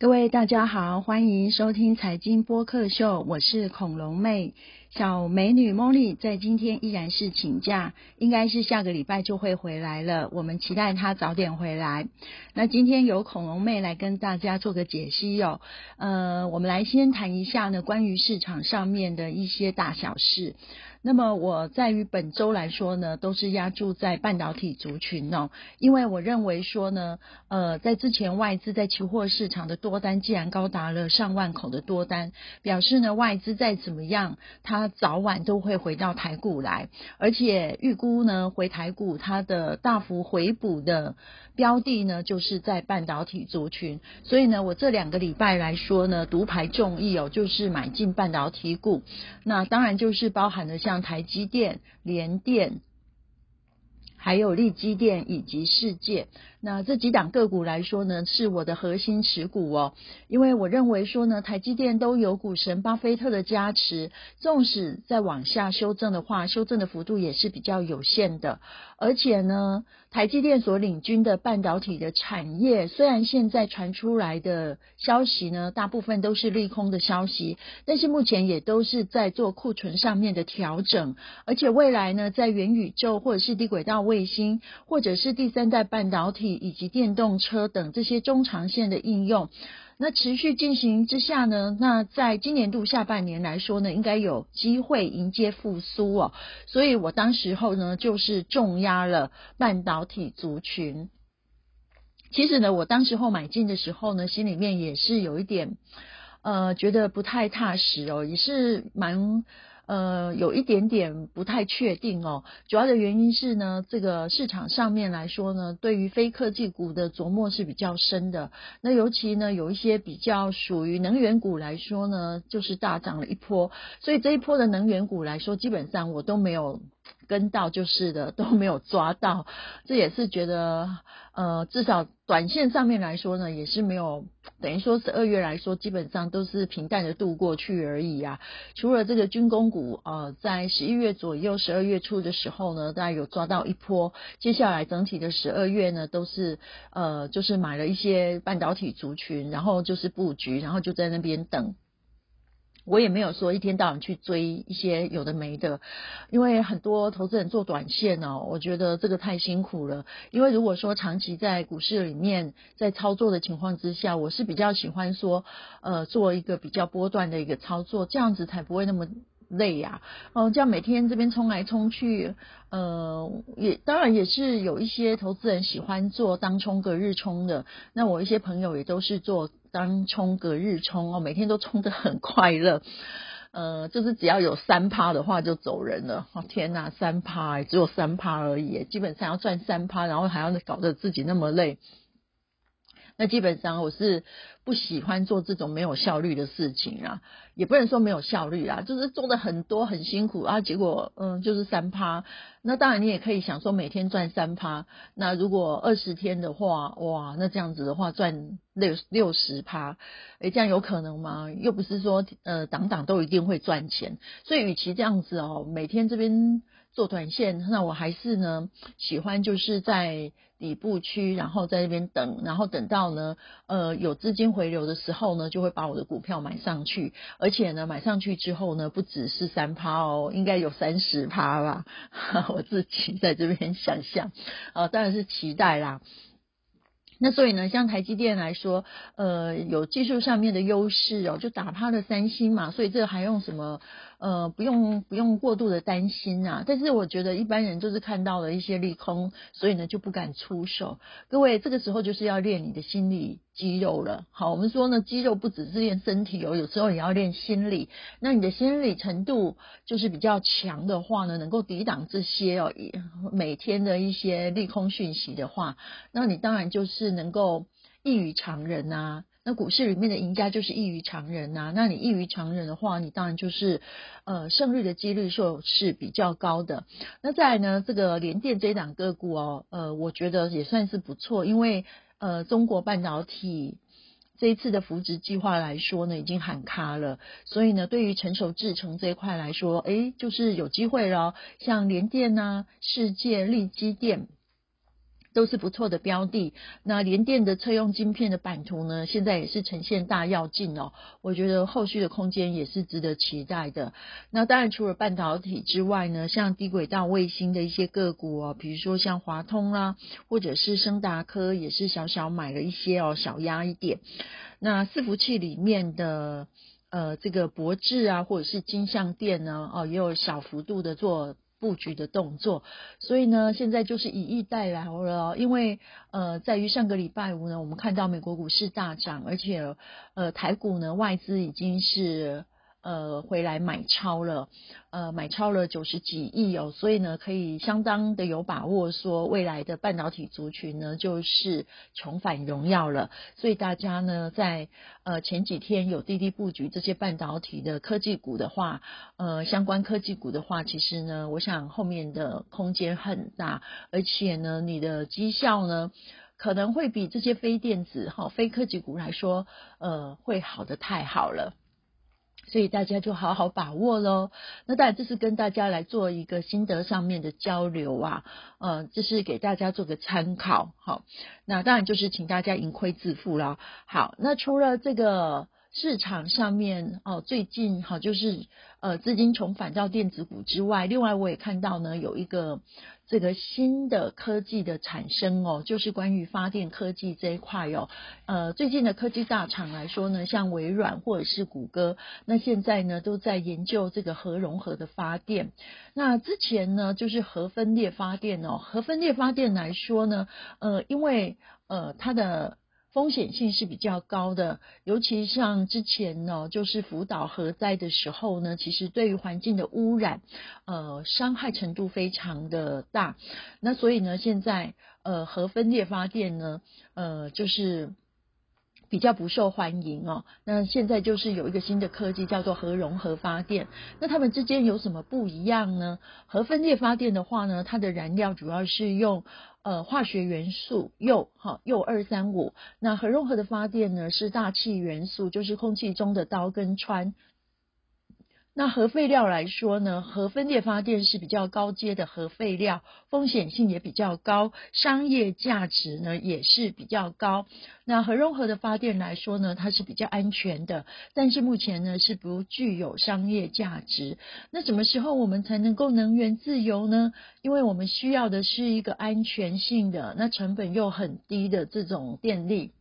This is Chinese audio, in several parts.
各位大家好，欢迎收听财经播客秀，我是恐龙妹。小美女茉莉在今天依然是请假，应该是下个礼拜就会回来了。我们期待她早点回来。那今天由恐龙妹来跟大家做个解析哦。呃，我们来先谈一下呢，关于市场上面的一些大小事。那么我在于本周来说呢，都是压注在半导体族群哦，因为我认为说呢，呃，在之前外资在期货市场的多单既然高达了上万口的多单，表示呢外资再怎么样，它早晚都会回到台股来，而且预估呢回台股它的大幅回补的标的呢，就是在半导体族群，所以呢，我这两个礼拜来说呢，独排众议哦，就是买进半导体股，那当然就是包含了像。台积电、联电，还有力基电以及世界。那这几档个股来说呢，是我的核心持股哦，因为我认为说呢，台积电都有股神巴菲特的加持，纵使再往下修正的话，修正的幅度也是比较有限的。而且呢，台积电所领军的半导体的产业，虽然现在传出来的消息呢，大部分都是利空的消息，但是目前也都是在做库存上面的调整，而且未来呢，在元宇宙或者是低轨道卫星，或者是第三代半导体。以及电动车等这些中长线的应用，那持续进行之下呢，那在今年度下半年来说呢，应该有机会迎接复苏哦。所以我当时候呢，就是重压了半导体族群。其实呢，我当时候买进的时候呢，心里面也是有一点呃，觉得不太踏实哦，也是蛮。呃，有一点点不太确定哦。主要的原因是呢，这个市场上面来说呢，对于非科技股的琢磨是比较深的。那尤其呢，有一些比较属于能源股来说呢，就是大涨了一波。所以这一波的能源股来说，基本上我都没有。跟到就是的都没有抓到，这也是觉得呃，至少短线上面来说呢，也是没有等于说十二月来说，基本上都是平淡的度过去而已啊。除了这个军工股呃，在十一月左右、十二月初的时候呢，大家有抓到一波，接下来整体的十二月呢，都是呃，就是买了一些半导体族群，然后就是布局，然后就在那边等。我也没有说一天到晚去追一些有的没的，因为很多投资人做短线哦，我觉得这个太辛苦了。因为如果说长期在股市里面在操作的情况之下，我是比较喜欢说，呃，做一个比较波段的一个操作，这样子才不会那么。累呀，哦，这样每天这边冲来冲去，呃，也当然也是有一些投资人喜欢做当冲隔日冲的。那我一些朋友也都是做当冲个日冲哦，每天都冲得很快乐。呃，就是只要有三趴的话就走人了。哦，天哪，三趴只有三趴而已，基本上要赚三趴，然后还要搞得自己那么累。那基本上我是不喜欢做这种没有效率的事情啊，也不能说没有效率啊，就是做的很多很辛苦啊，结果嗯就是三趴。那当然你也可以想说每天赚三趴，那如果二十天的话，哇，那这样子的话赚六六十趴，诶，这样有可能吗？又不是说呃档档都一定会赚钱，所以与其这样子哦，每天这边。做短线，那我还是呢喜欢就是在底部区，然后在那边等，然后等到呢呃有资金回流的时候呢，就会把我的股票买上去，而且呢买上去之后呢，不只是三趴哦，应该有三十趴吧，我自己在这边想象，啊当然是期待啦。那所以呢，像台积电来说，呃有技术上面的优势哦，就打趴了三星嘛，所以这还用什么？呃，不用不用过度的担心啊，但是我觉得一般人就是看到了一些利空，所以呢就不敢出手。各位，这个时候就是要练你的心理肌肉了。好，我们说呢，肌肉不只是练身体哦，有时候也要练心理。那你的心理程度就是比较强的话呢，能够抵挡这些哦，每天的一些利空讯息的话，那你当然就是能够异于常人啊。那股市里面的赢家就是异于常人呐，那你异于常人的话，你当然就是呃胜率的几率就是比较高的。那再来呢，这个联电这档个股哦，呃，我觉得也算是不错，因为呃中国半导体这一次的扶植计划来说呢，已经喊卡了，所以呢，对于成熟制程这一块来说，诶，就是有机会了。像联电呐、世界、力基电。都是不错的标的。那联电的车用晶片的版图呢，现在也是呈现大跃进哦。我觉得后续的空间也是值得期待的。那当然，除了半导体之外呢，像低轨道卫星的一些个股哦，比如说像华通啦，或者是升达科，也是小小买了一些哦，小压一点。那伺服器里面的呃这个博智啊，或者是金相电呢，哦，也有小幅度的做。布局的动作，所以呢，现在就是以逸待劳了。因为呃，在于上个礼拜五呢，我们看到美国股市大涨，而且呃，台股呢，外资已经是。呃，回来买超了，呃，买超了九十几亿哦，所以呢，可以相当的有把握说，未来的半导体族群呢，就是重返荣耀了。所以大家呢，在呃前几天有滴滴布局这些半导体的科技股的话，呃，相关科技股的话，其实呢，我想后面的空间很大，而且呢，你的绩效呢，可能会比这些非电子哈、非科技股来说，呃，会好的太好了。所以大家就好好把握喽。那当然这是跟大家来做一个心得上面的交流啊，呃，这是给大家做个参考。好，那当然就是请大家盈亏自负了。好，那除了这个。市场上面哦，最近哈就是呃资金重返到电子股之外，另外我也看到呢有一个这个新的科技的产生哦，就是关于发电科技这一块哦。呃，最近的科技大厂来说呢，像微软或者是谷歌，那现在呢都在研究这个核融合的发电。那之前呢就是核分裂发电哦，核分裂发电来说呢，呃，因为呃它的风险性是比较高的，尤其像之前呢，就是福岛核灾的时候呢，其实对于环境的污染，呃，伤害程度非常的大。那所以呢，现在呃核分裂发电呢，呃，就是比较不受欢迎哦。那现在就是有一个新的科技叫做核融合发电。那它们之间有什么不一样呢？核分裂发电的话呢，它的燃料主要是用。呃，化学元素铀哈铀二三五，那核融合的发电呢是大气元素，就是空气中的氘跟氚。那核废料来说呢，核分裂发电是比较高阶的核废料，风险性也比较高，商业价值呢也是比较高。那核融合的发电来说呢，它是比较安全的，但是目前呢是不具有商业价值。那什么时候我们才能够能源自由呢？因为我们需要的是一个安全性的，那成本又很低的这种电力。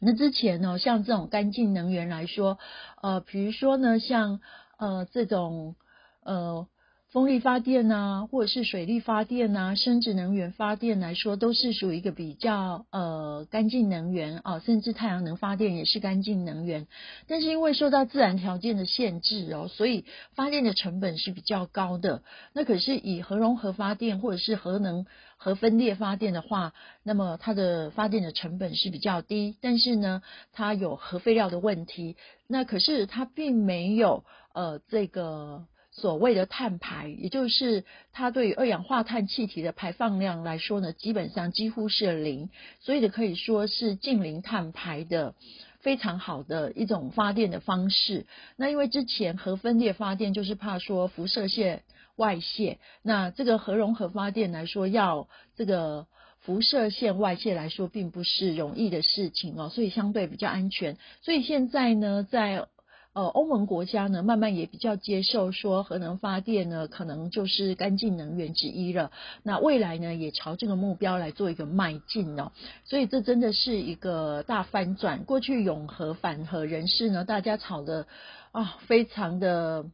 那之前呢，像这种干净能源来说，呃，比如说呢，像呃，这种呃风力发电呐，或者是水力发电呐，生殖能源发电来说，都是属于一个比较呃干净能源啊，甚至太阳能发电也是干净能源。但是因为受到自然条件的限制哦，所以发电的成本是比较高的。那可是以核融合发电或者是核能核分裂发电的话，那么它的发电的成本是比较低，但是呢，它有核废料的问题。那可是它并没有。呃，这个所谓的碳排，也就是它对于二氧化碳气体的排放量来说呢，基本上几乎是零，所以呢可以说是近零碳排的非常好的一种发电的方式。那因为之前核分裂发电就是怕说辐射线外泄，那这个核融合发电来说，要这个辐射线外泄来说，并不是容易的事情哦，所以相对比较安全。所以现在呢，在呃，欧盟国家呢，慢慢也比较接受说核能发电呢，可能就是干净能源之一了。那未来呢，也朝这个目标来做一个迈进哦。所以这真的是一个大翻转。过去永和反核人士呢，大家吵的啊，非常的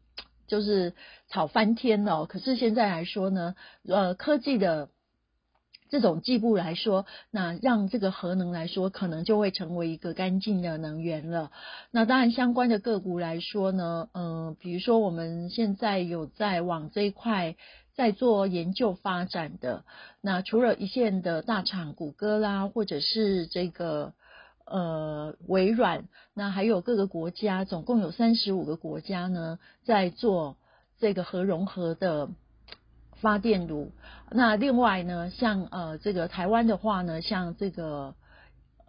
就是吵翻天了。可是现在来说呢，呃，科技的。这种计步来说，那让这个核能来说，可能就会成为一个干净的能源了。那当然，相关的个股来说呢，嗯，比如说我们现在有在往这一块在做研究发展的。那除了一线的大厂，谷歌啦，或者是这个呃微软，那还有各个国家，总共有三十五个国家呢，在做这个核融合的。发电炉，那另外呢，像呃这个台湾的话呢，像这个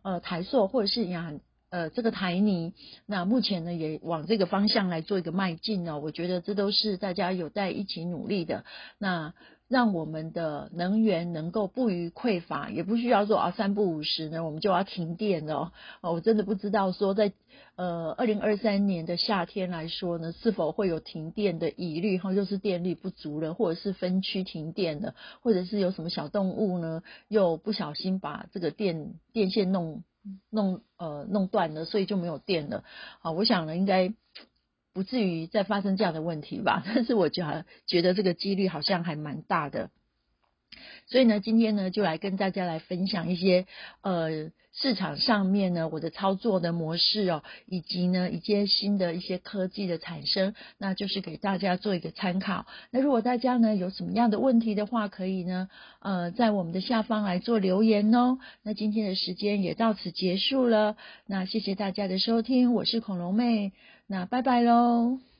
呃台塑或者是亚呃这个台泥，那目前呢也往这个方向来做一个迈进呢，我觉得这都是大家有待一起努力的。那让我们的能源能够不予匮乏，也不需要说啊三不五时呢我们就要停电。哦，我真的不知道说在呃二零二三年的夏天来说呢，是否会有停电的疑虑哈，又是电力不足了，或者是分区停电了，或者是有什么小动物呢又不小心把这个电电线弄弄呃弄断了，所以就没有电了。好，我想呢应该。不至于再发生这样的问题吧？但是我觉得觉得这个几率好像还蛮大的，所以呢，今天呢就来跟大家来分享一些呃市场上面呢我的操作的模式哦，以及呢一些新的一些科技的产生，那就是给大家做一个参考。那如果大家呢有什么样的问题的话，可以呢呃在我们的下方来做留言哦。那今天的时间也到此结束了，那谢谢大家的收听，我是恐龙妹。那拜拜喽。